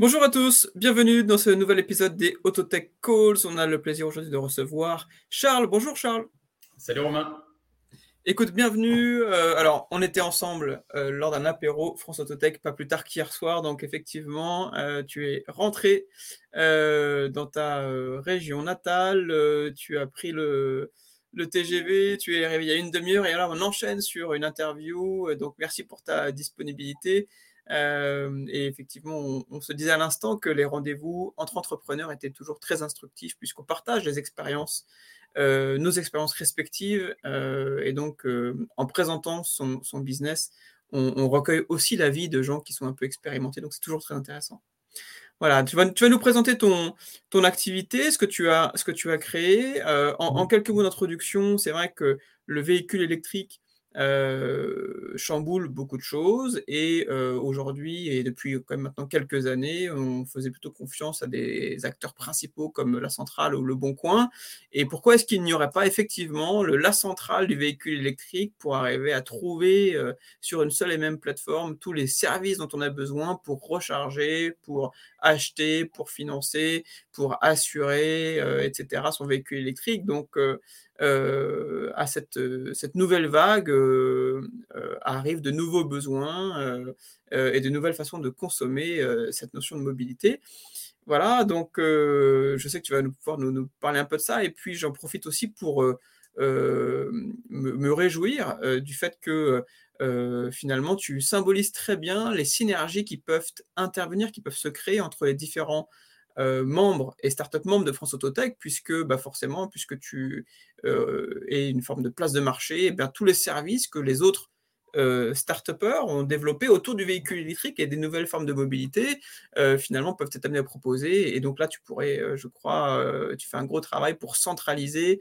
Bonjour à tous, bienvenue dans ce nouvel épisode des Autotech Calls. On a le plaisir aujourd'hui de recevoir Charles. Bonjour Charles. Salut Romain. Écoute, bienvenue. Euh, alors, on était ensemble euh, lors d'un apéro France Autotech pas plus tard qu'hier soir. Donc, effectivement, euh, tu es rentré dans ta région natale. tu as pris le, le TGV. Tu es arrivé il y a une demi-heure. Et alors, on enchaîne sur une interview. Donc, merci pour ta disponibilité. Euh, et effectivement, on, se disait à l'instant que les rendez-vous entre entrepreneurs étaient toujours très instructifs puisqu'on partage les expériences, euh, nos expériences respectives. Euh, et donc, en présentant son, business, on, recueille aussi l'avis de gens qui sont un peu expérimentés. Donc, c'est toujours très intéressant. Voilà, tu vas, tu vas nous présenter ton, ton activité, ce que tu as, ce que tu as créé. en, mmh. quelques mots d'introduction, c'est vrai que le véhicule électrique, euh, chamboule beaucoup de choses et euh, aujourd'hui et depuis quand même maintenant quelques années, on faisait plutôt confiance à des acteurs principaux comme la centrale ou le Bon Coin. Et pourquoi est-ce qu'il n'y aurait pas effectivement le la centrale du véhicule électrique pour arriver à trouver euh, sur une seule et même plateforme tous les services dont on a besoin pour recharger, pour acheter, pour financer, pour assurer, etc. son véhicule électrique? Donc à cette, cette, nouvelle vague euh, euh, arrivent de nouveaux besoins et de nouvelles façons de consommer cette notion de mobilité. Voilà, donc je sais que tu vas nous, pouvoir nous, parler un peu de ça, et puis j'en profite aussi pour me, réjouir du fait que finalement tu symbolises très bien les synergies qui peuvent intervenir, qui peuvent se créer entre les différents euh, membre et startup membre de France Autotech, puisque bah forcément, puisque tu euh, es une forme de place de marché, eh tous les services que les autres euh, start ont développé autour du véhicule électrique et des nouvelles formes de mobilité, euh, finalement, peuvent être amenés à proposer. Et donc là, tu pourrais, je crois, tu fais un gros travail pour centraliser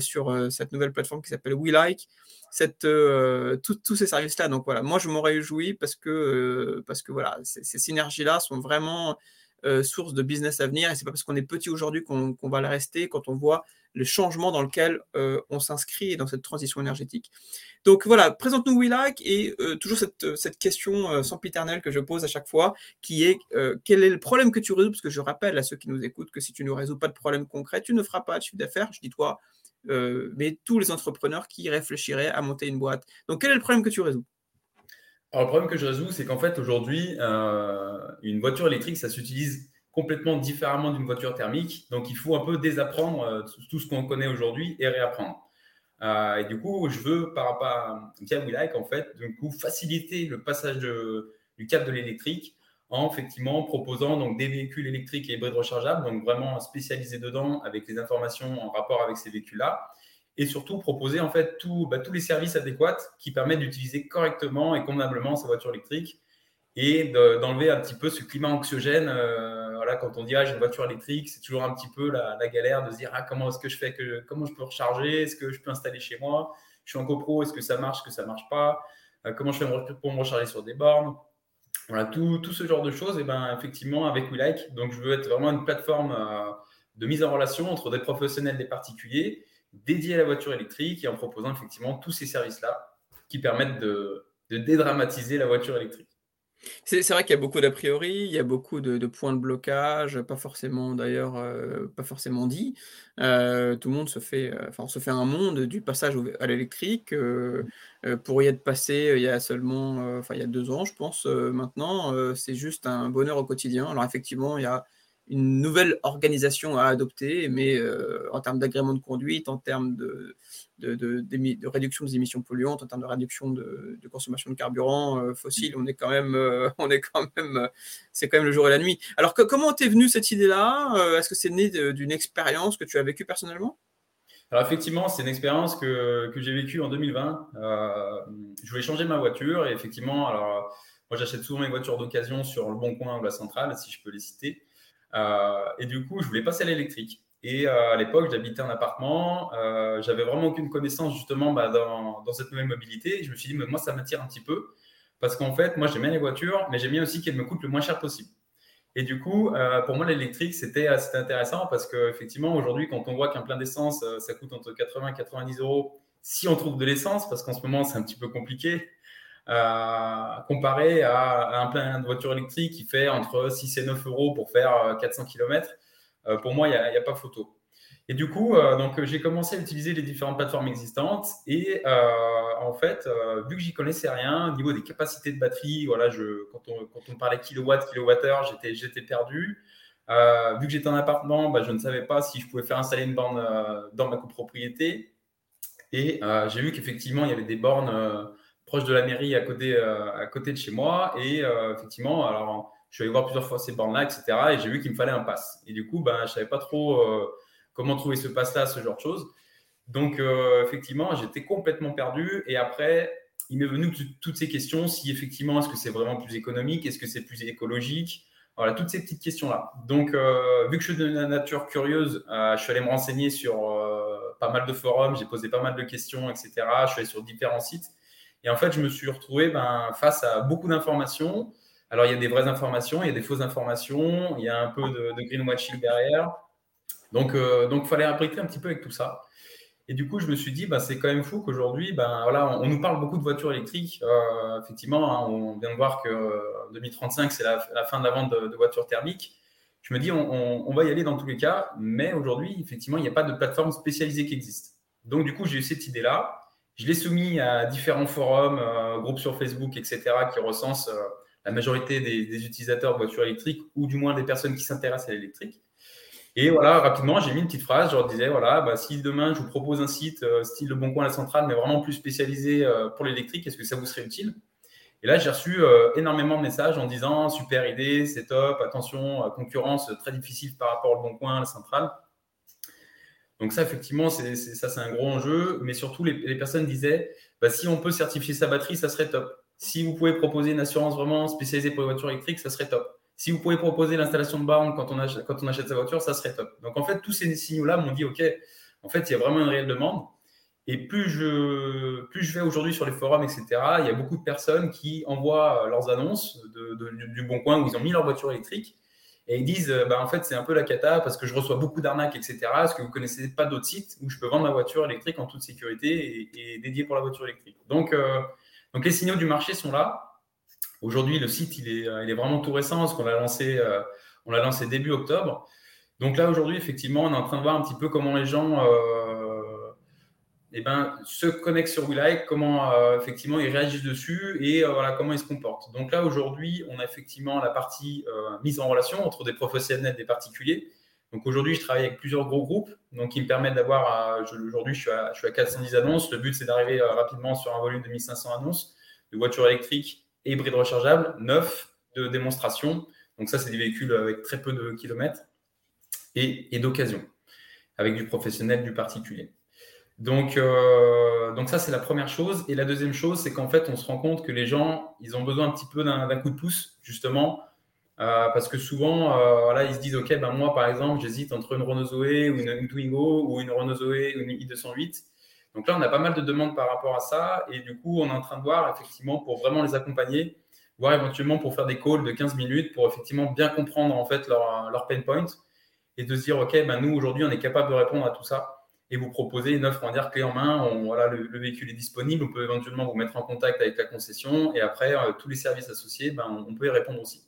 sur cette nouvelle plateforme qui s'appelle WeLike cette, tous ces services-là. Donc voilà, moi, je m'en réjouis parce que, parce que voilà, ces, ces synergies-là sont vraiment euh, source de business à venir. Et c'est pas parce qu'on est petit aujourd'hui qu'on va le rester quand on voit le changement dans lequel euh, on s'inscrit dans cette transition énergétique. Donc voilà, présente-nous WeLike et euh, toujours cette, cette question sans piternelle que je pose à chaque fois, qui est quel est le problème que tu résous? Parce que je rappelle à ceux qui nous écoutent que si tu ne résous pas de problème concret, tu ne feras pas de chiffre d'affaires. Je dis toi, mais tous les entrepreneurs qui réfléchiraient à monter une boîte. Donc quel est le problème que tu résous? Alors, le problème que je résous, c'est qu'en fait, aujourd'hui, euh, une voiture électrique, ça s'utilise complètement différemment d'une voiture thermique. Donc, il faut un peu désapprendre euh, tout ce qu'on connaît aujourd'hui et réapprendre. Euh, et du coup, je veux, par rapport à via WeLike, en fait, du coup, faciliter le passage du cap de l'électrique en effectivement proposant donc des véhicules électriques et hybrides rechargeables, donc vraiment spécialisés dedans avec les informations en rapport avec ces véhicules-là et surtout proposer en fait bah, tous les services adéquats qui permettent d'utiliser correctement et convenablement sa voiture électrique et d'enlever un petit peu ce climat anxiogène. Euh, voilà, quand on dit ah, j'ai une voiture électrique, c'est toujours un petit peu la, galère de se dire ah, comment est-ce que je fais que comment je peux recharger, est-ce que je peux installer chez moi, je suis en copro, est-ce que ça marche, est-ce que ça marche pas, euh, comment je fais pour me recharger sur des bornes. Voilà, tout, tout ce genre de choses, et ben effectivement avec WeLike, donc je veux être vraiment une plateforme euh, de mise en relation entre des professionnels, des particuliers dédié à la voiture électrique et en proposant effectivement tous ces services-là qui permettent de, dédramatiser la voiture électrique. C'est vrai qu'il y a beaucoup d'a priori, il y a beaucoup de, points de blocage, pas forcément d'ailleurs, euh, pas forcément dit. Euh, tout le monde se fait, euh, enfin, se fait un monde du passage à l'électrique. pour y être passé il y a seulement, enfin il y a deux ans, je pense maintenant, c'est juste un bonheur au quotidien. Alors effectivement, il y a une nouvelle organisation à adopter, mais euh, en termes d'agrément de conduite, en termes de, réduction des émissions polluantes, en termes de réduction de, consommation de carburant euh, fossile, on est quand même, euh, on est quand même, c'est quand même le jour et la nuit. Alors comment t'es venu cette idée-là Est-ce que c'est né d'une expérience que tu as vécue personnellement? Alors effectivement, c'est une expérience que, que j'ai vécue en 2020. je voulais changer ma voiture et effectivement, alors moi j'achète souvent mes voitures d'occasion sur le Bon Coin ou la Centrale, si je peux les citer. Euh, et du coup, je voulais passer à l'électrique. Et euh, à l'époque, j'habitais un appartement. Euh, j'avais vraiment aucune connaissance justement bah, dans, cette nouvelle mobilité. Je me suis dit, mais moi, ça m'attire un petit peu. Parce qu'en fait, moi, j'aime bien les voitures, mais j'aime bien aussi qu'elles me coûtent le moins cher possible. Et du coup, pour moi, l'électrique, c'était intéressant parce qu'effectivement, aujourd'hui, quand on voit qu'un plein d'essence, ça coûte entre 80 et 90 euros si on trouve de l'essence, parce qu'en ce moment, c'est un petit peu compliqué. Comparé à, un plein de voiture électrique qui fait entre 6 et 9 euros pour faire 400 km. pour moi, il n'y a, pas photo. Et du coup, donc j'ai commencé à utiliser les différentes plateformes existantes. Et en fait, vu que j'y connaissais rien au niveau des capacités de batterie, voilà, quand, on, quand parlait kilowatts, kilowattheure, j'étais, perdu. Euh, vu que j'étais en appartement, bah, je ne savais pas si je pouvais faire installer une borne euh, dans ma copropriété. Et euh, j'ai vu qu'effectivement, il y avait des bornes proches de la mairie à côté, à côté de chez moi. Et effectivement, alors, je suis allé voir plusieurs fois ces bornes-là, etc. Et j'ai vu qu'il me fallait un pass. Et du coup, ben, je ne savais pas trop comment trouver ce pass-là, ce genre de choses. Donc, effectivement, j'étais complètement perdu. Et après, il m'est venu toutes ces questions. Si effectivement, est-ce que c'est vraiment plus économique Est-ce que c'est plus écologique? Voilà, toutes ces petites questions-là. Donc, euh, vu que je suis de nature curieuse, euh, je suis allé me renseigner sur euh, pas mal de forums, j'ai posé pas mal de questions, etc. Je suis allé sur différents sites. Et en fait, je me suis retrouvé ben, face à beaucoup d'informations. Alors, il y a des vraies informations, il y a des fausses informations, il y a un peu de, greenwashing derrière. Donc, donc, il fallait abriter un petit peu avec tout ça. Et du coup, je me suis dit, bah, c'est quand même fou qu'aujourd'hui, ben, voilà, on, nous parle beaucoup de voitures électriques. Euh, effectivement, hein, on vient de voir que 2035, euh, c'est la, fin de la vente de, voitures thermiques. Je me dis, on, va y aller dans tous les cas, mais aujourd'hui, effectivement, il n'y a pas de plateforme spécialisée qui existe. Donc, du coup, j'ai eu cette idée-là. Je l'ai soumis à différents forums, euh, groupes sur Facebook, etc., qui recensent la majorité des, utilisateurs de voitures électriques, ou du moins des personnes qui s'intéressent à l'électrique. Et voilà, rapidement, j'ai mis une petite phrase. Je leur disais, voilà, bah, si demain je vous propose un site euh, style Le Bon Coin, la centrale, mais vraiment plus spécialisé euh, pour l'électrique, est-ce que ça vous serait utile? Et là, j'ai reçu euh, énormément de messages en disant, super idée, c'est top, attention, concurrence très difficile par rapport au Bon Coin, la centrale. Donc ça, effectivement, c'est, ça, c'est un gros enjeu. Mais surtout, les, personnes disaient, bah, si on peut certifier sa batterie, ça serait top. Si vous pouvez proposer une assurance vraiment spécialisée pour les voitures électriques, ça serait top. Si vous pouvez proposer l'installation de borne quand on, achète, sa voiture, ça serait top. Donc en fait, tous ces signaux-là m'ont dit, OK, en fait, il y a vraiment une réelle demande. Et plus je, plus je vais aujourd'hui sur les forums, etc., il y a beaucoup de personnes qui envoient leurs annonces du Bon Coin où ils ont mis leur voiture électrique et ils disent bah, en fait, c'est un peu la cata parce que je reçois beaucoup d'arnaques, etc. Est-ce que vous connaissez pas d'autres sites où je peux vendre ma voiture électrique en toute sécurité et, dédié pour la voiture électrique donc, euh, donc, les signaux du marché sont là. Aujourd'hui, le site, il est, euh, il est, vraiment tout récent parce qu'on l'a lancé, euh, on l'a lancé début octobre. Donc là, aujourd'hui, effectivement, on est en train de voir un petit peu comment les gens euh, eh ben, se connectent sur WeLike, comment effectivement ils réagissent dessus et voilà, comment ils se comportent. Donc là, aujourd'hui, on a effectivement la partie mise en relation entre des professionnels et des particuliers. Donc aujourd'hui, je travaille avec plusieurs gros groupes donc qui me permettent d'avoir, aujourd'hui, je, suis à, je suis à 410 annonces. Le but, c'est d'arriver rapidement sur un volume de 1500 annonces de voitures électriques hybride rechargeable, neuf de démonstration. Donc ça, c'est des véhicules avec très peu de kilomètres et, d'occasion, avec du professionnel, du particulier. Donc, euh, donc ça, c'est la première chose. Et la deuxième chose, c'est qu'en fait, on se rend compte que les gens, ils ont besoin un petit peu d'un coup de pouce, justement, euh, parce que souvent, euh, ils se disent, OK, ben moi, par exemple, j'hésite entre une Renault Zoé ou une, Twingo ou une Renault Zoé ou une i208. Donc là, on a pas mal de demandes par rapport à ça. Et du coup, on est en train de voir, effectivement, pour vraiment les accompagner, voire éventuellement pour faire des calls de 15 minutes pour effectivement bien comprendre en fait leur, leur pain point et de se dire, OK, ben nous, aujourd'hui, on est capable de répondre à tout ça et vous proposer une offre, on va dire, clé en main. On, voilà, le, véhicule est disponible. On peut éventuellement vous mettre en contact avec la concession. Et après, euh, tous les services associés, ben, on, peut y répondre aussi.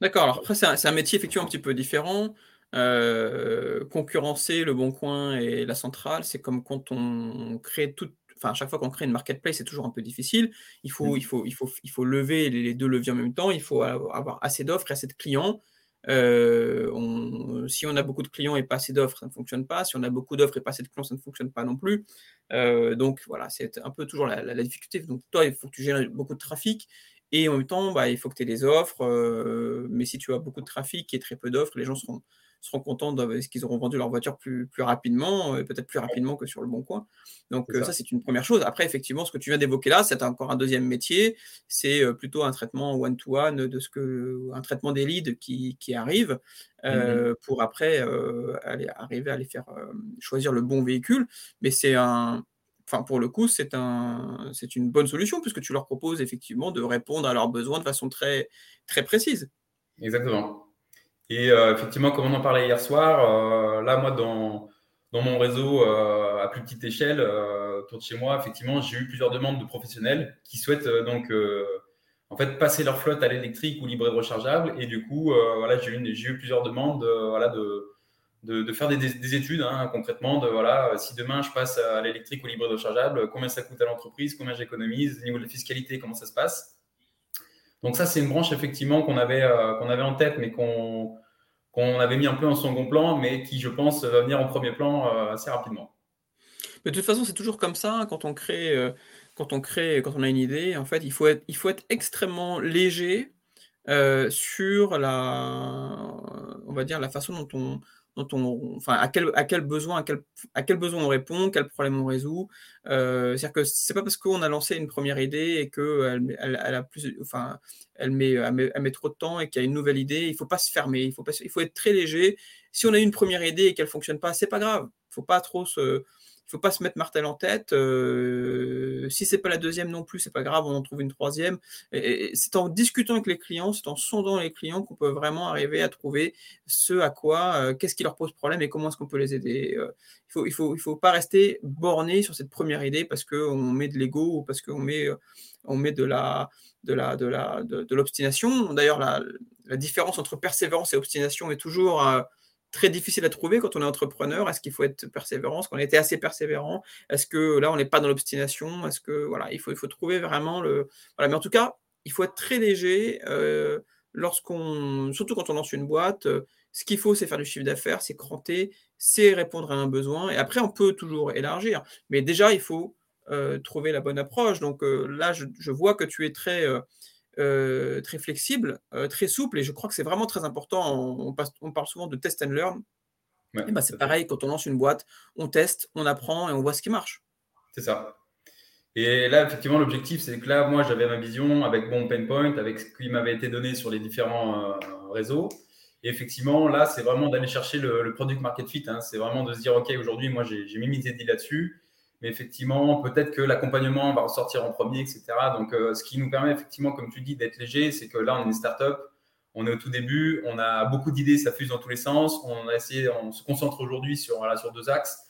D'accord. Alors après, c'est un, un, métier effectivement un petit peu différent. Euh, concurrencer le Bon Coin et la centrale, c'est comme quand on crée tout. Enfin, à chaque fois qu'on crée une marketplace, c'est toujours un peu difficile. Il faut, mmh. il faut, il faut, il faut lever les deux leviers en même temps. Il faut avoir assez d'offres et assez de clients. Euh, si on a beaucoup de clients et pas assez d'offres, ça ne fonctionne pas. Si on a beaucoup d'offres et pas assez de clients, ça ne fonctionne pas non plus. Euh, donc voilà, c'est un peu toujours la, difficulté. Donc toi, il faut que tu gères beaucoup de trafic. Et en même temps, bah, il faut que tu aies des offres. mais si tu as beaucoup de trafic et très peu d'offres, les gens seront, seront contents de ce qu'ils auront vendu leur voiture plus, plus rapidement, euh, peut-être plus rapidement que sur le bon coin. Donc euh, ça, c'est une première chose. Après, effectivement, ce que tu viens d'évoquer là, c'est encore un deuxième métier. C'est euh, plutôt un traitement one-to-one de ce que un traitement des leads qui, qui arrive mmh pour après aller, arriver à les faire choisir le bon véhicule. Mais c'est un Enfin, pour le coup, c'est un, c'est une bonne solution puisque tu leur proposes effectivement de répondre à leurs besoins de façon très, très précise. Exactement. Et euh, effectivement, comme on en parlait hier soir, euh, là, moi, dans, mon réseau à plus petite échelle, autour de chez moi, effectivement, j'ai eu plusieurs demandes de professionnels qui souhaitent donc en fait passer leur flotte à l'électrique ou libre et rechargeable. Et du coup, voilà, j'ai eu, eu, plusieurs demandes voilà, de, faire des, études hein, concrètement de voilà, si demain je passe à l'électrique ou libre et rechargeable, combien ça coûte à l'entreprise, combien j'économise, au niveau de la fiscalité, comment ça se passe. Donc ça, c'est une branche effectivement qu'on avait, avait en tête, mais qu'on avait mis un peu en second plan, mais qui, je pense, va venir en premier plan euh, assez rapidement. Mais de toute façon, c'est toujours comme ça hein, quand on crée, euh, quand on crée, quand on a une idée. En fait, il faut être, il faut être extrêmement léger euh, sur la, on va dire la façon dont on, enfin, à quel, besoin, on répond, quel problème on résout. Euh, C'est-à-dire que c'est pas parce qu'on a lancé une première idée et que elle, elle, a plus, enfin, elle met, elle met, trop de temps et qu'il y a une nouvelle idée, il faut pas se fermer, il faut pas, il faut être très léger. Si on a une première idée et qu'elle fonctionne pas, c'est pas grave. Il faut pas trop se, il faut pas se mettre martel en tête. Euh, si c'est pas la deuxième non plus, c'est pas grave, on en trouve une troisième. C'est en discutant avec les clients, c'est en sondant les clients qu'on peut vraiment arriver à trouver ce à quoi, euh, qu'est-ce qui leur pose problème et comment est-ce qu'on peut les aider. Euh, il faut, il faut, il faut pas rester borné sur cette première idée parce qu'on met de l'ego ou parce qu'on met, on met de la, de la, de la, de, l'obstination. D'ailleurs, la, différence entre persévérance et obstination est toujours très difficile à trouver quand on est entrepreneur. Est-ce qu'il faut être persévérant? Est-ce qu'on été assez persévérant? Est-ce que là, on n'est pas dans l'obstination? Est-ce que voilà, il faut, trouver vraiment le. Voilà, mais en tout cas, il faut être très léger euh, lorsqu'on, surtout quand on lance une boîte. Euh, ce qu'il faut, c'est faire du chiffre d'affaires, c'est cranter, c'est répondre à un besoin. Et après, on peut toujours élargir. Mais déjà, il faut euh, trouver la bonne approche. Donc là, je, vois que tu es très euh, très flexible, euh, très souple, et je crois que c'est vraiment très important. On, on, parle souvent de test and learn. bah, c'est pareil, quand on lance une boîte, on teste, on apprend et on voit ce qui marche. C'est ça. Et là, effectivement, l'objectif, c'est que là, moi, j'avais ma vision avec mon pain point, avec ce qui m'avait été donné sur les différents euh, réseaux. Et effectivement, là, c'est vraiment d'aller chercher le, product market fit. Hein. C'est vraiment de se dire, OK, aujourd'hui, moi, j'ai mis mes idées là-dessus. Mais effectivement, peut-être que l'accompagnement va ressortir en premier, etc. Donc, euh, ce qui nous permet effectivement, comme tu dis, d'être léger, c'est que là, on est une startup, on est au tout début, on a beaucoup d'idées, ça fuse dans tous les sens. On a essayé, on se concentre aujourd'hui sur, voilà, sur deux axes.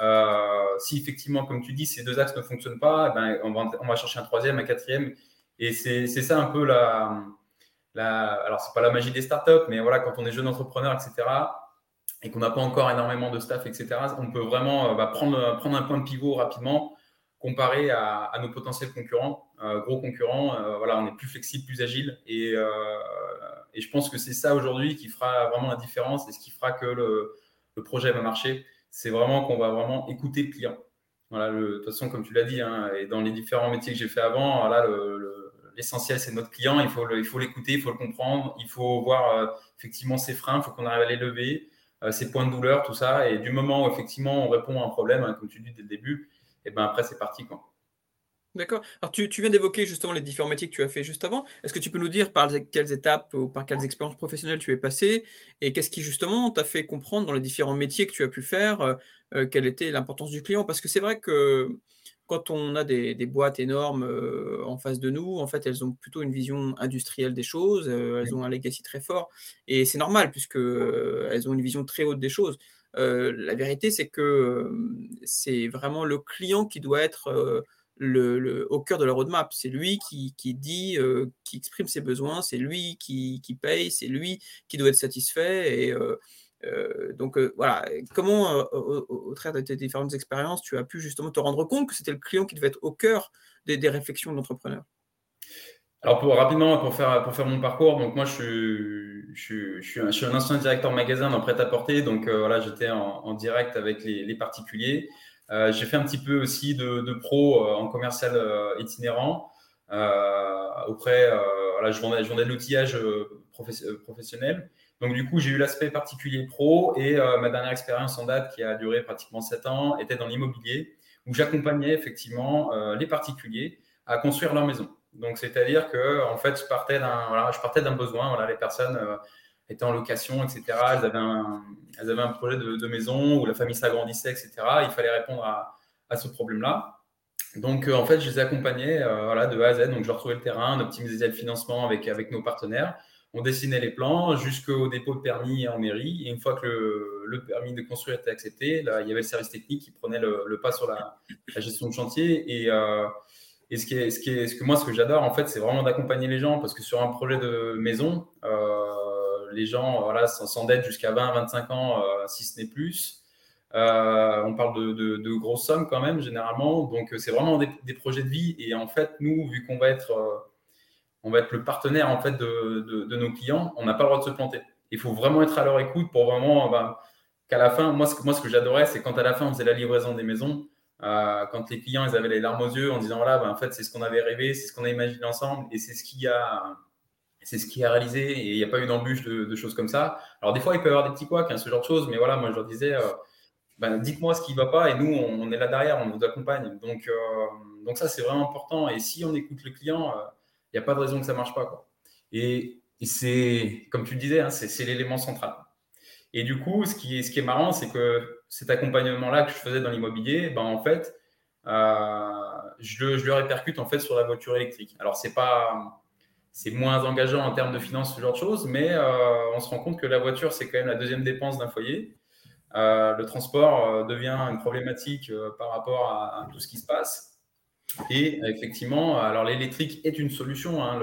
Euh, si effectivement, comme tu dis, ces deux axes ne fonctionnent pas, eh ben, on, va, chercher un troisième, un quatrième. Et c'est ça un peu la, la alors c'est pas la magie des startups, mais voilà, quand on est jeune entrepreneur, etc et qu'on n'a pas encore énormément de staff, etc., on peut vraiment euh, bah, prendre, prendre un point de pivot rapidement comparé à, nos potentiels concurrents, euh, gros concurrents. Euh, voilà, on est plus flexible, plus agile. Et, je pense que c'est ça aujourd'hui qui fera vraiment la différence et ce qui fera que le, projet va marcher. C'est vraiment qu'on va vraiment écouter le client. Voilà, de toute façon, comme tu l'as dit, hein, et dans les différents métiers que j'ai fait avant, voilà, l'essentiel, c'est notre client. Il faut l'écouter, il faut le comprendre, il faut voir effectivement ses freins, il faut qu'on arrive à les lever. Euh, ses points de douleur, tout ça. Et du moment où effectivement on répond à un problème, hein, comme tu dis dès le début, et eh ben après c'est parti. Quoi. D'accord. Alors tu, viens d'évoquer justement les différents métiers que tu as fait juste avant. Est-ce que tu peux nous dire par quelles étapes ou par quelles expériences professionnelles tu es passé et qu'est-ce qui justement t'a fait comprendre dans les différents métiers que tu as pu faire euh, euh, quelle était l'importance du client? Parce que c'est vrai que quand on a des, boîtes énormes euh, en face de nous, en fait, elles ont plutôt une vision industrielle des choses, euh, elles ont un legacy très fort, et c'est normal puisque euh, elles ont une vision très haute des choses. la vérité, c'est que c'est vraiment le client qui doit être le, au cœur de la roadmap. C'est lui qui, dit, qui exprime ses besoins, c'est lui qui, qui paye, c'est lui qui doit être satisfait, et euh, donc euh, voilà, comment euh, au, travers de tes différentes expériences, tu as pu justement te rendre compte que c'était le client qui devait être au cœur des, réflexions de l'entrepreneur? Alors rapidement, pour faire, pour faire mon parcours, donc moi je suis, je, suis, un, je ancien directeur magasin dans prêt-à-porter, donc voilà, j'étais en, direct avec les, particuliers. j'ai fait un petit peu aussi de, pro en commercial itinérant. auprès, voilà, je vendais, je vendais de l'outillage professionnel. Donc, du coup, j'ai eu l'aspect particulier pro et euh, ma dernière expérience en date, qui a duré pratiquement sept ans, était dans l'immobilier, où j'accompagnais effectivement euh, les particuliers à construire leur maison. Donc, c'est-à-dire que, en fait, je partais d'un besoin. Les personnes euh, étaient en location, etc. Elles avaient un, projet de, maison où la famille s'agrandissait, etc. Il fallait répondre à, ce problème-là. Donc, en fait, je les accompagnais voilà, de A à Z. Donc, je retrouvais le terrain, on optimisait le financement avec, avec nos partenaires on dessinait les plans jusqu'au dépôt de permis en mairie. Et une fois que le, permis de construire était accepté, il y avait le service technique qui prenait le, pas sur la, gestion de chantier. Et, euh, ce, que moi, ce que j'adore, en fait, c'est vraiment d'accompagner les gens parce que sur un projet de maison, euh, les gens voilà, s'endettent jusqu'à 20, 25 ans, euh, si ce n'est plus. on parle de, de, grosses sommes quand même, généralement. Donc, c'est vraiment des, des, projets de vie. Et en fait, nous, vu qu'on va être on va être le partenaire en fait de, nos clients, on n'a pas le droit de se planter. Il faut vraiment être à leur écoute pour vraiment ben, qu'à la fin, moi ce, moi, ce que j'adorais, c'est quand à la fin on faisait la livraison des maisons, euh, quand les clients ils avaient les larmes aux yeux en disant voilà, ben, en fait c'est ce qu'on avait rêvé, c'est ce qu'on a imaginé ensemble et c'est ce qui a c'est ce qui a réalisé et il n'y a pas eu d'embûche de, choses comme ça. Alors des fois il peut y avoir des petits couacs, hein, ce genre de choses, mais voilà, moi je leur disais ben, dites-moi ce qui ne va pas et nous on, est là derrière, on vous accompagne. Donc, euh, donc ça c'est vraiment important et si on écoute le client il n'y a pas de raison que ça ne marche pas. Quoi. Et, c'est, comme tu le disais, hein, c'est, l'élément central. Et du coup, ce qui est, ce qui est marrant, c'est que cet accompagnement-là que je faisais dans l'immobilier, ben, en fait, euh, je, le, je, le, répercute en fait sur la voiture électrique. Alors, c'est pas, c'est moins engageant en termes de finances, ce genre de choses, mais euh, on se rend compte que la voiture, c'est quand même la deuxième dépense d'un foyer. Euh, le transport devient une problématique par rapport à, tout ce qui se passe. Et effectivement, alors l'électrique est une solution. Hein,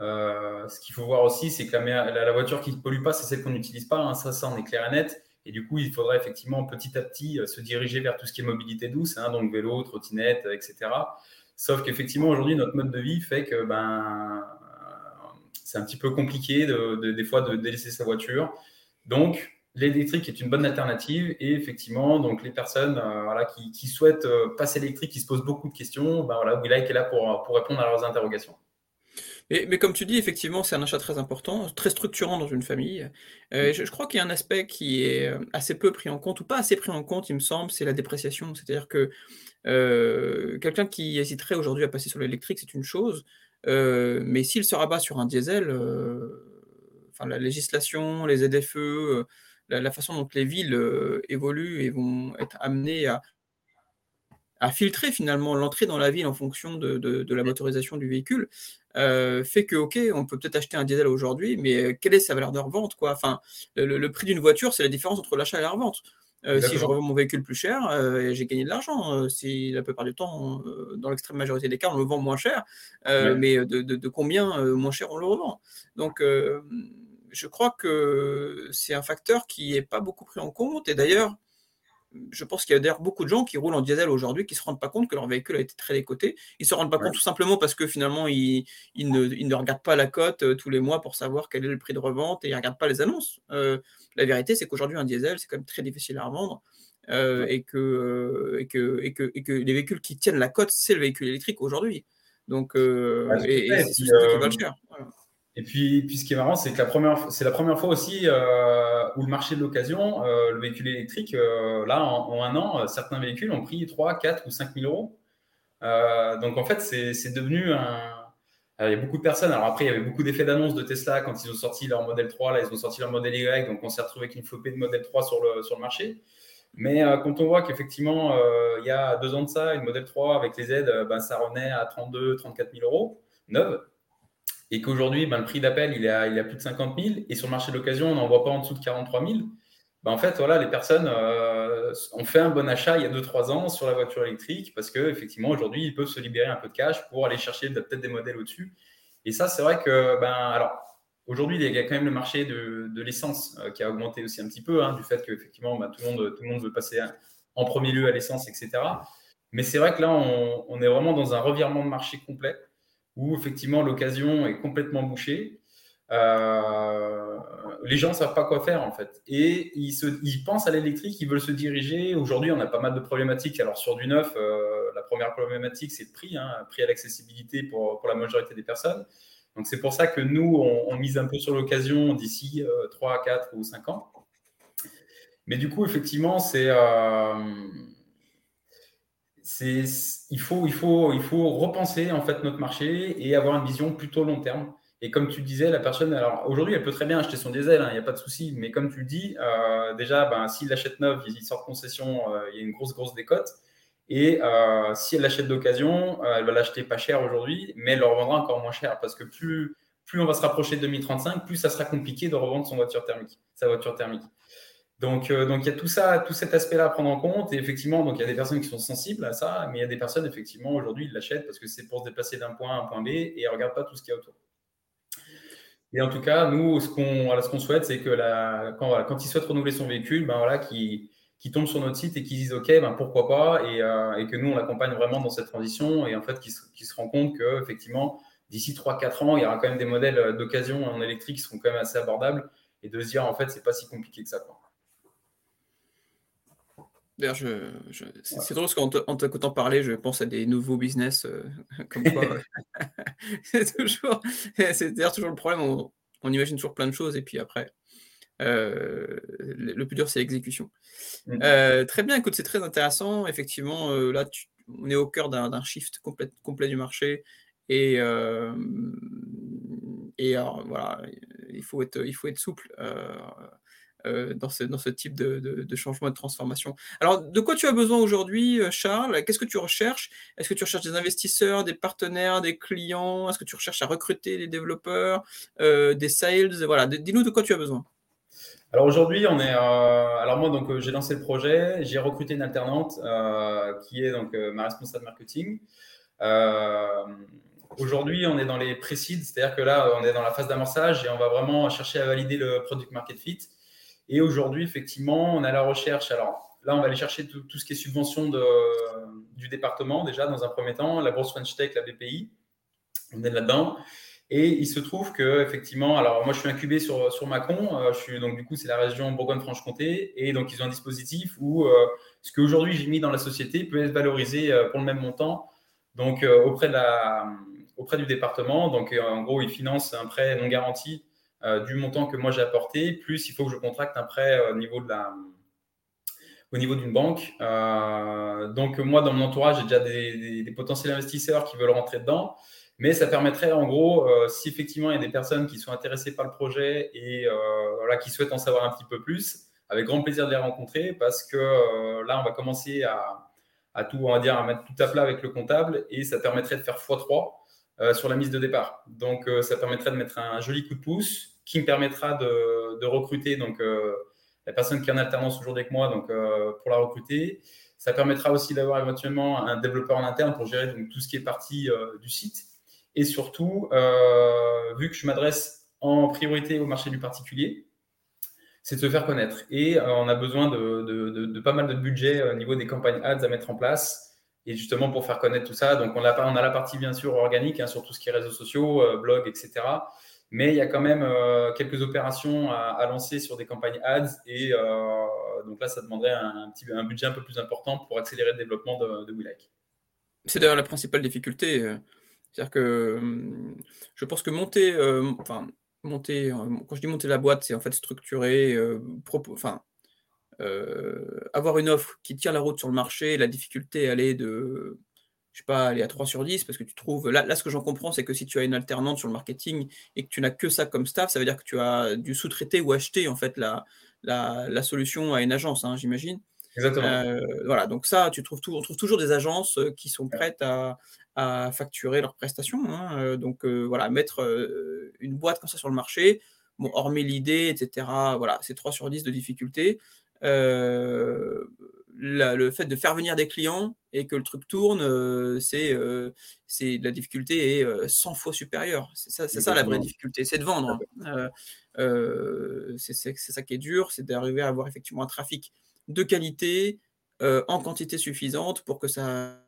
euh, ce qu'il faut voir aussi, c'est que la, voiture qui ne pollue pas, c'est celle qu'on n'utilise pas. Hein, ça, ça, en est clair et net. Et du coup, il faudrait effectivement petit à petit euh, se diriger vers tout ce qui est mobilité douce, hein, donc vélo, trottinette, etc. Sauf qu'effectivement, aujourd'hui, notre mode de vie fait que ben, c'est un petit peu compliqué de, des fois de délaisser sa voiture. Donc, l'électrique est une bonne alternative et effectivement, donc les personnes euh, voilà, qui, souhaitent euh, passer électrique, qui se posent beaucoup de questions, ben voilà, est là pour, pour répondre à leurs interrogations. Mais, mais, comme tu dis, effectivement, c'est un achat très important, très structurant dans une famille. Euh, je, crois qu'il y a un aspect qui est assez peu pris en compte, ou pas assez pris en compte, il me semble, c'est la dépréciation. C'est-à-dire que quelqu'un qui hésiterait aujourd'hui à passer sur l'électrique, c'est une chose, mais s'il se rabat sur un diesel, enfin, la législation, les ZFE, la, façon dont les villes euh, évoluent et vont être amenées à, à filtrer finalement l'entrée dans la ville en fonction de, la motorisation du véhicule, euh, fait que, ok, on peut peut-être acheter un diesel aujourd'hui, mais euh, quelle est sa valeur de revente quoi? Enfin, le, prix d'une voiture, c'est la différence entre l'achat et la revente. si je revends mon véhicule plus cher, j'ai gagné de l'argent. si la plupart du temps, dans l'extrême majorité des cas, on le vend moins cher, mais de, de, combien moins cher on le revend Donc, je crois que c'est un facteur qui n'est pas beaucoup pris en compte. Et d'ailleurs, je pense qu'il y a d'ailleurs beaucoup de gens qui roulent en diesel aujourd'hui qui ne se rendent pas compte que leur véhicule a été très décoté. Ils ne se rendent pas compte tout simplement parce que finalement, ils, ne, regardent pas la cote euh, tous les mois pour savoir quel est le prix de revente et ils ne regardent pas les annonces. Euh, la vérité, c'est qu'aujourd'hui, un diesel, c'est quand même très difficile à revendre. Euh, et, que, et, que, et, que, et, que, les véhicules qui tiennent la cote, c'est le véhicule électrique aujourd'hui. Donc, et, c'est ce qui va le cher. Et puis, puis, ce qui est marrant, c'est que la première, c'est la première fois aussi euh, où le marché de l'occasion, euh, le véhicule électrique, euh, là, en, un an, certains véhicules ont pris 3, 4 ou 5 000 euros. donc, en fait, c'est devenu un. Il y a beaucoup de personnes. Alors, après, il y avait beaucoup d'effets d'annonce de Tesla quand ils ont sorti leur modèle 3. Là, ils ont sorti leur modèle Y. Donc, on s'est retrouvé avec une flopée de modèle 3 sur le, sur le marché. Mais quand on voit qu'effectivement, il y a deux ans de ça, une modèle 3 avec les aides, ben, ça revenait à 32, 34 000 euros, neuve et qu'aujourd'hui, ben, le prix d'appel, il, est à, il plus de 50 000, et sur le marché de l'occasion, on n'en voit pas en dessous de 43 000, ben, en fait, voilà, les personnes euh, ont fait un bon achat il y a 2-3 ans sur la voiture électrique, parce qu'effectivement, aujourd'hui, ils peuvent se libérer un peu de cash pour aller chercher peut-être des modèles au-dessus. Et ça, c'est vrai que, ben, alors, aujourd'hui, il y a quand même le marché de, de l'essence euh, qui a augmenté aussi un petit peu, hein, du fait qu'effectivement, ben, tout, le monde, tout le monde veut passer en premier lieu à l'essence, etc. Mais c'est vrai que là, on est vraiment dans un revirement de marché complet où effectivement l'occasion est complètement bouchée. Euh, les gens ne savent pas quoi faire en fait. Et ils, se, ils pensent à l'électrique, ils veulent se diriger. Aujourd'hui, on a pas mal de problématiques. Alors sur du neuf, euh, la première problématique, c'est le prix, hein, prix à l'accessibilité pour, pour, la majorité des personnes. Donc c'est pour ça que nous, on, mise un peu sur l'occasion d'ici 3, 4 ou 5 ans. Mais du coup, effectivement, c'est... Euh, il faut, il, faut, il faut repenser en fait notre marché et avoir une vision plutôt long terme. Et comme tu disais, la personne, alors aujourd'hui, elle peut très bien acheter son diesel, hein, il n'y a pas de souci. Mais comme tu le dis, euh, déjà, ben, s'il l'achète neuf, il sort de concession, euh, il y a une grosse, grosse décote. Et euh, si elle l'achète d'occasion, elle va l'acheter pas cher aujourd'hui, mais elle le revendra encore moins cher parce que plus plus on va se rapprocher de 2035, plus ça sera compliqué de revendre son voiture thermique, sa voiture thermique. Donc, euh, donc il y a tout ça, tout cet aspect-là à prendre en compte. Et effectivement, donc il y a des personnes qui sont sensibles à ça, mais il y a des personnes, effectivement, aujourd'hui, ils l'achètent parce que c'est pour se déplacer d'un point à un point B et ils ne regardent pas tout ce qu'il y a autour. Et en tout cas, nous, ce qu'on qu'on souhaite, c'est que la, quand, ils souhaitent renouveler son véhicule, ben voilà, qui tombent sur notre site et qui disent OK, ben pourquoi pas, et, euh, et, que nous, on l'accompagne vraiment dans cette transition, et en fait, qu'ils se, rendent compte qu'effectivement, d'ici 3-4 ans, il y aura quand même des modèles d'occasion en électrique qui seront quand même assez abordables, et de se dire, en fait, c'est pas si compliqué que ça. D'ailleurs, je, c'est drôle parce qu'en t'écoutant parler, je pense à des nouveaux business euh, comme quoi. c'est toujours, c'est d'ailleurs toujours le problème. On, imagine toujours plein de choses et puis après, euh, le, plus dur c'est l'exécution. Mmh. Euh, très bien, écoute, c'est très intéressant. Effectivement, là, on est au cœur d'un shift complet, complet du marché et et voilà, il faut être, il faut être souple. Euh, dans, ce, dans ce type de, de, changement et de transformation. Alors, de quoi tu as besoin aujourd'hui, euh, Charles? Qu'est-ce que tu recherches? Est-ce que tu recherches des investisseurs, des partenaires, des clients? Est-ce que tu recherches à recruter des développeurs, euh, des sales? Voilà, dis-nous de quoi tu as besoin. Alors aujourd'hui, on est. alors moi, donc j'ai lancé le projet, j'ai recruté une alternante qui est donc ma responsable marketing. Aujourd'hui, on est dans les précides, c'est-à-dire que là, on est dans la phase d'amorçage et on va vraiment chercher à valider le product market fit. Et aujourd'hui, effectivement, on a la recherche. Alors là, on va aller chercher tout, ce qui est subvention du département, déjà, dans un premier temps, la bourse French Tech, la BPI. On est là-dedans. Et il se trouve que, effectivement, alors moi, je suis incubé sur, sur Macon. Euh, je suis, donc, du coup, c'est la région Bourgogne-Franche-Comté. Et donc, ils ont un dispositif où euh, ce qu'aujourd'hui j'ai mis dans la société peut être valorisé euh, pour le même montant. Donc, auprès, de la, auprès du département. Donc, en gros, ils financent un prêt non garanti euh, du montant que moi j'ai apporté, plus il faut que je contracte un prêt euh, au niveau de la, au niveau d'une banque. Euh, donc moi, dans mon entourage, j'ai déjà des, potentiels investisseurs qui veulent rentrer dedans. Mais ça permettrait, en gros, si effectivement il y a des personnes qui sont intéressées par le projet et voilà, qui souhaitent en savoir un petit peu plus, avec grand plaisir de les rencontrer parce que là, on va commencer à, à, tout, on va dire, à mettre tout à plat avec le comptable et ça permettrait de faire x3 sur la mise de départ. Donc, ça permettrait de mettre un joli coup de pouce qui me permettra de, recruter donc, euh, la personne qui est en alternance aujourd'hui avec moi donc, euh, pour la recruter. Ça permettra aussi d'avoir éventuellement un développeur en interne pour gérer donc, tout ce qui est partie euh, du site. Et surtout, vu que je m'adresse en priorité au marché du particulier, c'est de se faire connaître. Et on a besoin de, pas mal de budget au niveau des campagnes ads à mettre en place. Et justement, pour faire connaître tout ça, donc on a, la partie bien sûr organique hein, sur tout ce qui est réseaux sociaux, blog, etc. Mais il y a quand même euh, quelques opérations à, lancer sur des campagnes ads. Et euh, donc là, ça demanderait un, petit, un budget un peu plus important pour accélérer le développement de, de C'est d'ailleurs la principale difficulté. Euh, c'est-à-dire que je pense que monter, enfin, monter, quand je dis monter la boîte, c'est en fait structurer, enfin, avoir une offre qui tient la route sur le marché. La difficulté, elle est de je sais pas, aller à 3 sur 10 parce que tu trouves. Là, là ce que j'en comprends, c'est que si tu as une alternante sur le marketing et que tu n'as que ça comme staff, ça veut dire que tu as dû sous-traiter ou acheter en fait la, la, solution à une agence, hein, j'imagine. Exactement. Euh, voilà, donc ça, tu trouves tout, on trouve toujours des agences euh, qui sont prêtes à, à facturer leurs prestations. Hein, euh, donc voilà, mettre une boîte comme ça sur le marché, bon, hormis l'idée, etc. Voilà, c'est 3 sur 10 de difficulté. Euh, le fait de faire venir des clients et que le truc tourne, euh, c'est euh, la difficulté est 100 fois supérieure. C'est ça, c'est ça la vraie difficulté, c'est de vendre. c'est ça qui est dur, c'est d'arriver à avoir effectivement un trafic de qualité en quantité suffisante pour que ça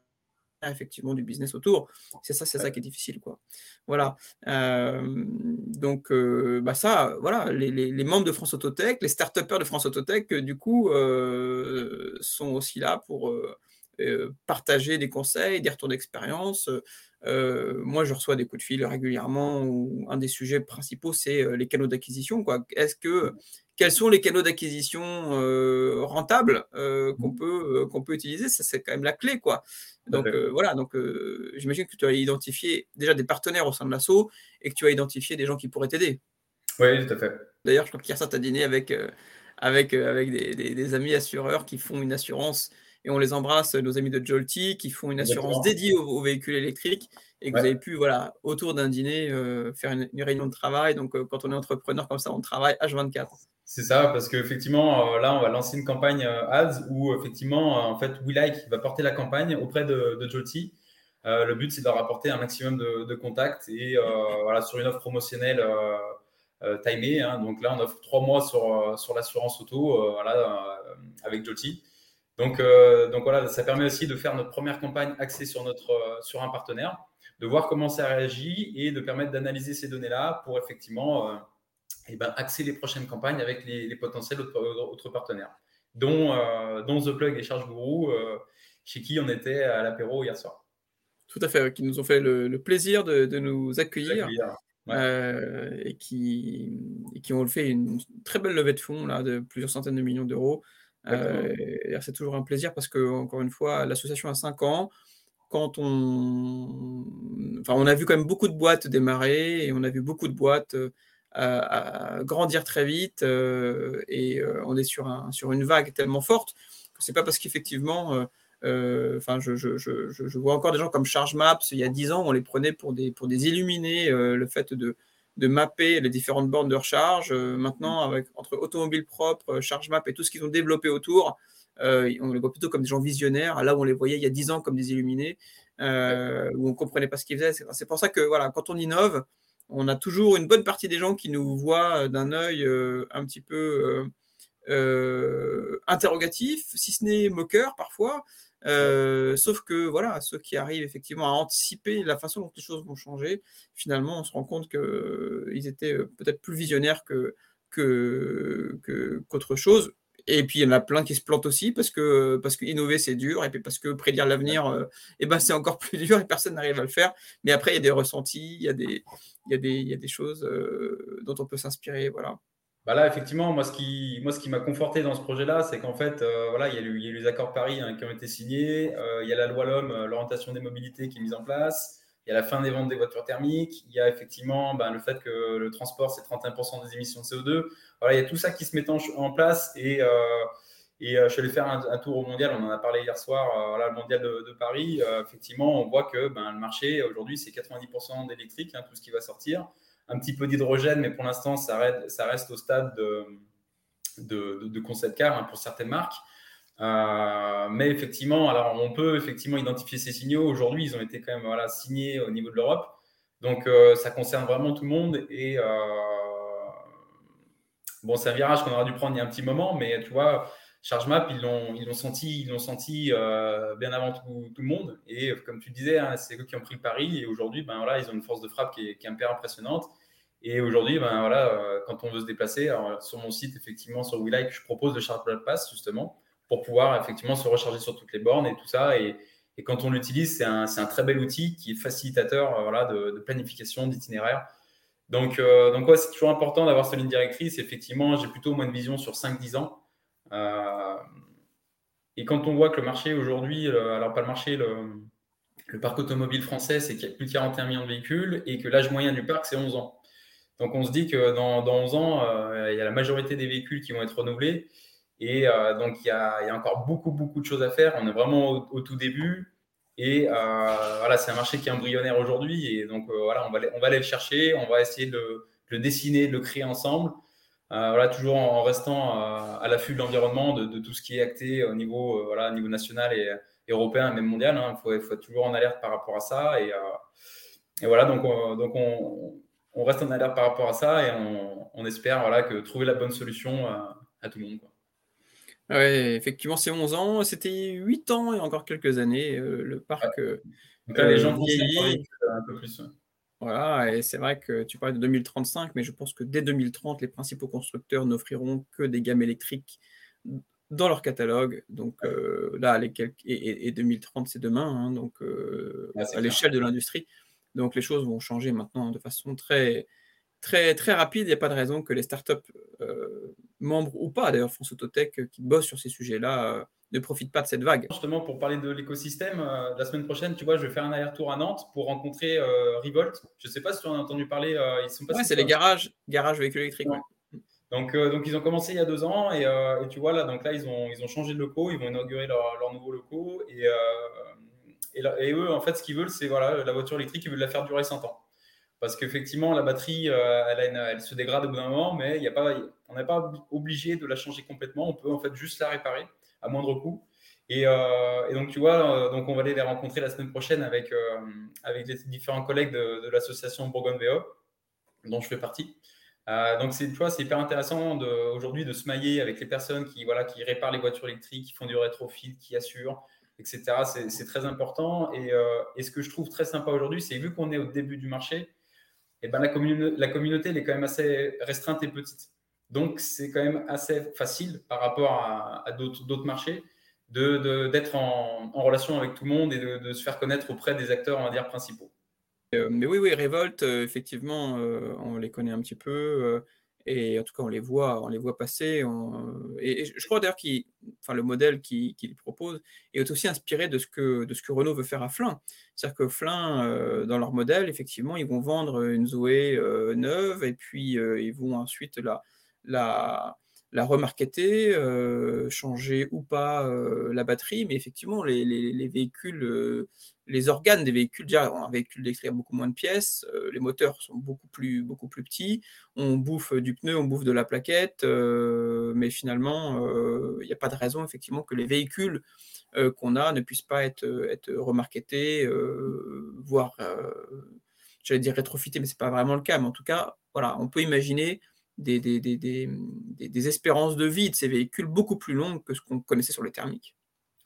effectivement du business autour. C'est ça, c'est ça qui est difficile, quoi. Voilà. donc, bah ça, voilà, les, membres de France Autotech, les start de France Autotech, du coup, sont aussi là pour partager des conseils, des retours d'expérience. moi, je reçois des coups de fil régulièrement où un des sujets principaux, c'est les canaux d'acquisition. Est-ce que quels sont les canaux d'acquisition rentables qu'on mmh. peut qu'on peut utiliser? Ça, c'est quand même la clé, quoi. Donc voilà. Donc j'imagine que tu as identifié déjà des partenaires au sein de l'assaut et que tu as identifié des gens qui pourraient t'aider. Oui, tout à fait. D'ailleurs, je crois qu'hier ça t'a dîné avec avec avec des, des, amis assureurs qui font une assurance Et on les embrasse, nos amis de Jolty, qui font une assurance dédiée aux, véhicules électriques et que vous avez pu, voilà, autour d'un dîner, faire une, réunion de travail. Donc, quand on est entrepreneur comme ça, on travaille H24. C'est ça, parce qu'effectivement, là, on va lancer une campagne ads où, effectivement, en fait, WeLike va porter la campagne auprès de, de Jolty. le but, c'est de leur apporter un maximum de, contacts et voilà, sur une offre promotionnelle euh, timé. Hein. donc là, on offre trois mois sur, euh, sur l'assurance auto euh, voilà, avec Joti. Donc, donc voilà, ça permet aussi de faire notre première campagne axée sur, notre, sur un partenaire, de voir comment ça réagit et de permettre d'analyser ces données-là pour effectivement et eh ben, axer les prochaines campagnes avec les, potentiels autres, partenaires, dont, dont The Plug et Charge Guru, chez qui on était à l'apéro hier soir. Tout à fait, qui nous ont fait le, plaisir de, de nous accueillir. Euh, et, qui, qui ont fait une très belle levée de fonds là, de plusieurs centaines de millions d'euros. Euh, c'est toujours un plaisir parce que, encore une fois, l'association a 5 ans. Quand on... Enfin, on a vu quand même beaucoup de boîtes démarrer et on a vu beaucoup de boîtes euh, grandir très vite et on est sur, un, sur une vague tellement forte que c'est pas parce qu'effectivement euh, enfin, je, je, je, je, vois encore des gens comme Charge Maps. Il y a 10 ans, on les prenait pour des, pour des illuminés. Euh, le fait de, de mapper les différentes bornes de recharge. Euh, maintenant, avec, entre automobile propre, Charge Map et tout ce qu'ils ont développé autour, on les voit plutôt comme des gens visionnaires. Là où on les voyait il y a 10 ans comme des illuminés, où on ne comprenait pas ce qu'ils faisaient. C'est pour ça que voilà, quand on innove, on a toujours une bonne partie des gens qui nous voient d'un œil un petit peu interrogatif, si ce n'est moqueur parfois. Euh, sauf que voilà, ceux qui arrivent effectivement à anticiper la façon dont les choses vont changer, finalement, on se rend compte qu'ils euh, étaient euh, peut-être plus visionnaires que, qu'autre chose. Et puis il y en a plein qui se plantent aussi parce que parce que innover c'est dur et puis parce que prédire l'avenir et ben c'est encore plus dur et personne n'arrive à le faire. Mais après il y a des ressentis, il y a des il y a des, il y a des choses dont on peut s'inspirer, voilà. Bah là, effectivement, moi, ce qui, moi, ce qui m'a conforté dans ce projet-là, c'est qu'en fait, euh, voilà, il y, a les accords Paris hein, qui ont été signés, euh, il y a la loi l'homme, euh, l'orientation des mobilités qui est mise en place, il y a la fin des ventes des voitures thermiques, il y a effectivement ben, le fait que le transport, c'est 31% des émissions de CO2. Voilà, il y a tout ça qui se met en, place et, et je suis allé faire un, tour au mondial, on en a parlé hier soir, voilà, le mondial de, Paris. effectivement, on voit que ben, le marché, aujourd'hui, c'est 90% d'électrique, hein, tout ce qui va sortir un petit peu d'hydrogène, mais pour l'instant, ça reste, au stade de, de, concept car hein, pour certaines marques. Euh, mais effectivement, alors on peut effectivement identifier ces signaux. Aujourd'hui, ils ont été quand même voilà, signés au niveau de l'Europe. Donc, euh, ça concerne vraiment tout le monde. Et euh, bon, c'est un virage qu'on aura dû prendre il y a un petit moment, mais tu vois, ChargeMap, ils l'ont, ils l'ont senti, ils l'ont senti bien avant tout, tout, le monde. Et comme tu disais, hein, c'est eux qui ont pris le pari. Et aujourd'hui, ben voilà, ils ont une force de frappe qui est, qui est impressionnante. Et aujourd'hui, ben voilà, euh, quand on veut se déplacer, sur mon site, effectivement, sur WeLike, je propose le Charge Pass justement pour pouvoir effectivement se recharger sur toutes les bornes et tout ça. Et, et quand on l'utilise, c'est un, un, très bel outil qui est facilitateur euh, voilà, de, planification, d'itinéraire. Donc, euh, donc ouais, c'est toujours important d'avoir cette ligne directrice. Effectivement, j'ai plutôt moins de vision sur 5-10 ans. Euh, et quand on voit que le marché aujourd'hui, alors pas le marché, le, parc automobile français, c'est qu'il y a plus de 41 millions de véhicules et que l'âge moyen du parc, c'est 11 ans. Donc on se dit que dans, dans 11 ans, euh, il y a la majorité des véhicules qui vont être renouvelés. Et euh, donc il y, a, encore beaucoup, beaucoup de choses à faire. On est vraiment au, tout début. Et euh, voilà, c'est un marché qui est embryonnaire aujourd'hui. Et donc voilà, on va aller le chercher. On va essayer de le, dessiner, de le créer ensemble. Voilà, toujours en, restant à l'affût de l'environnement, de, tout ce qui est acté au niveau, voilà, niveau national et, européen, même mondial. Hein. Il faut, faut, être toujours en alerte par rapport à ça. Et, et voilà, donc, donc on, on reste en alerte par rapport à ça et on, espère voilà, que trouver la bonne solution à, tout le monde. Oui, effectivement, c'est 11 ans. C'était 8 ans et encore quelques années. Euh, le parc. Euh, Donc là, les gens vieillit un peu plus. Voilà, et c'est vrai que tu parlais de 2035, mais je pense que dès 2030, les principaux constructeurs n'offriront que des gammes électriques dans leur catalogue. Donc euh, là, les et, 2030, c'est demain, hein, donc à l'échelle de l'industrie. Donc les choses vont changer maintenant de façon très, très, très rapide. Il n'y a pas de raison que les startups, euh, membres ou pas d'ailleurs, France Autotech, euh, qui bossent sur ces sujets-là, euh, ne profitent pas de cette vague. Justement, pour parler de l'écosystème, la semaine prochaine, tu vois, je vais faire un aller-retour à Nantes pour rencontrer Revolt. Je ne sais pas si tu en as entendu parler. ils sont pas. Ouais, c'est les garages, garages véhicules électriques. Donc, donc, ils ont commencé il y a deux ans et, et, tu vois, là, donc là, ils ont, ils ont changé de locaux, ils vont inaugurer leurs leur nouveaux locaux et, et, et, eux, en fait, ce qu'ils veulent, c'est voilà, la voiture électrique, ils veulent la faire durer 100 ans. Parce qu'effectivement, la batterie, elle, elle, se dégrade au bout d'un moment, mais y a pas, on n'est pas obligé de la changer complètement. On peut en fait juste la réparer à moindre coût. Et, euh, et, donc, tu vois, euh, donc on va aller les rencontrer la semaine prochaine avec, euh, avec les différents collègues de, l'association Bourgogne VO, dont je fais partie. donc, c'est, tu vois, c'est hyper intéressant aujourd'hui de se mailler avec les personnes qui, voilà, qui réparent les voitures électriques, qui font du rétrofit, qui assurent, etc. C'est, très important. Et, ce que je trouve très sympa aujourd'hui, c'est vu qu'on est au début du marché, et ben la, la communauté elle est quand même assez restreinte et petite. Donc, c'est quand même assez facile par rapport à, d'autres, marchés d'être en, relation avec tout le monde et de, se faire connaître auprès des acteurs, on va dire, principaux. Euh, mais oui, oui, Revolt, euh, effectivement, euh, on les connaît un petit peu. et en tout cas, on les voit, on les voit passer. et, je crois d'ailleurs que le modèle qu'ils qui propose est aussi inspiré de ce, que, de ce que Renault veut faire à Flin. C'est-à-dire que Flin, dans leur modèle, effectivement, ils vont vendre une Zoé neuve et puis ils vont ensuite la, la, remarketer, euh, changer ou pas euh, la batterie, mais effectivement, les, véhicules, euh, les organes des véhicules, déjà, un véhicule a beaucoup moins de pièces, les moteurs sont beaucoup plus, beaucoup plus petits, on bouffe du pneu, on bouffe de la plaquette, mais finalement, il n'y a pas de raison, effectivement, que les véhicules qu'on a ne puissent pas être, être remarketés, voire, j'allais dire rétrofités, mais ce n'est pas vraiment le cas, mais en tout cas, voilà, on peut imaginer des, des, des, des, espérances de vie de ces véhicules beaucoup plus longues que ce qu'on connaissait sur les thermiques.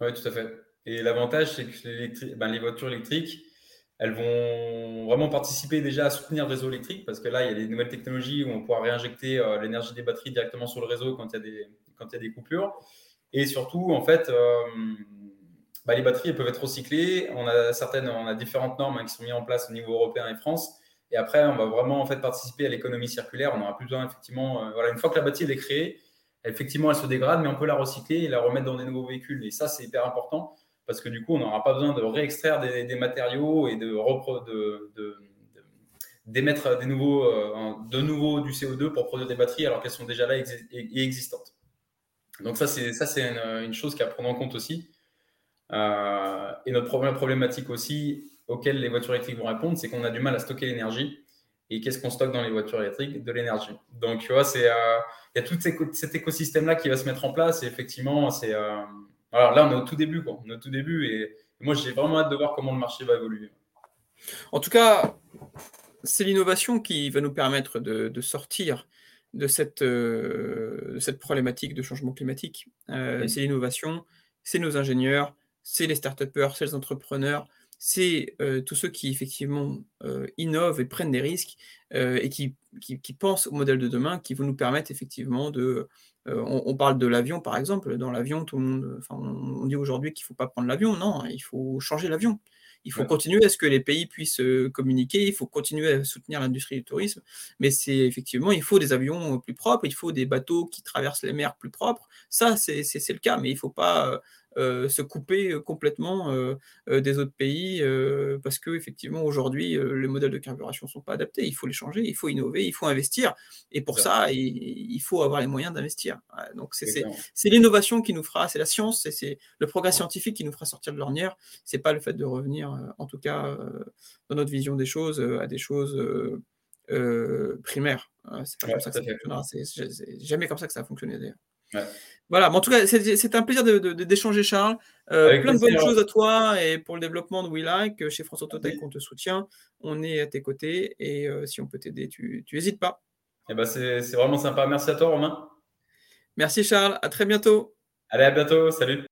Oui, tout à fait. Et l'avantage, c'est que ben, les voitures électriques, elles vont vraiment participer déjà à soutenir le réseau électrique parce que là, il y a des nouvelles technologies où on pourra réinjecter euh, l'énergie des batteries directement sur le réseau quand il y a des, quand il y a des coupures. Et surtout, en fait, euh, bah, les batteries elles peuvent être recyclées. On a, certaines, on a différentes normes hein, qui sont mises en place au niveau européen et France et après, on va vraiment en fait participer à l'économie circulaire. On n'aura plus besoin, effectivement, euh, voilà, une fois que la batterie est créée, effectivement, elle se dégrade, mais on peut la recycler et la remettre dans des nouveaux véhicules. Et ça, c'est hyper important parce que du coup, on n'aura pas besoin de réextraire des, matériaux et de, de, d'émettre des nouveaux, euh, de nouveau du CO2 pour produire des batteries alors qu'elles sont déjà là et existantes. Donc ça, c'est ça, c'est une, chose qui à prendre en compte aussi. Euh, et notre première problématique aussi, auxquelles les voitures électriques vont répondre, c'est qu'on a du mal à stocker l'énergie. Et qu'est-ce qu'on stocke dans les voitures électriques? De l'énergie. Donc, tu vois, euh, il y a tout cet écosystème-là qui va se mettre en place. Et effectivement, c'est. Euh, alors là, on est au tout début, quoi. On est au tout début. Et, moi, j'ai vraiment hâte de voir comment le marché va évoluer. En tout cas, c'est l'innovation qui va nous permettre de, sortir de cette, euh, cette problématique de changement climatique. C'est l'innovation, c'est nos ingénieurs, c'est les start-upers, c'est les entrepreneurs, c'est tous ceux qui effectivement innovent et prennent des risques et qui, qui, pensent au modèle de demain qui vont nous permettre effectivement de... On, parle de l'avion par exemple, dans l'avion, tout le monde... Enfin, on, dit aujourd'hui qu'il ne faut pas prendre l'avion, non, il faut changer l'avion. Il faut continuer à ce que les pays puissent communiquer, il faut continuer à soutenir l'industrie du tourisme, mais c'est effectivement, il faut des avions plus propres, il faut des bateaux qui traversent les mers plus propres. Ça, c'est le cas, mais il ne faut pas euh, se couper euh, complètement euh, des autres pays parce que effectivement aujourd'hui les modèles de carburation ne sont pas adaptés. Il faut les changer, il faut innover, il faut investir. Et pour ça, il, faut avoir les moyens d'investir. Donc c'est l'innovation qui nous fera, c'est la science, c'est le progrès scientifique qui nous fera sortir de l'ornière. C'est pas le fait de revenir, en tout cas dans notre vision des choses, à des choses primaires. C'est pas comme ça que ça fonctionnera. C'est jamais comme ça que ça a fonctionné d'ailleurs. Voilà, mais en tout cas, c'est un plaisir d'échanger, Charles. Euh, plein de bonnes choses à toi et pour le développement de WeLike. Chez France Autotech, on te soutient. On est à tes côtés et euh, si on peut t'aider, tu n'hésites pas. Eh ben, c'est vraiment sympa. Merci à toi, Romain. Merci, Charles. À très bientôt. Allez, à bientôt. Salut.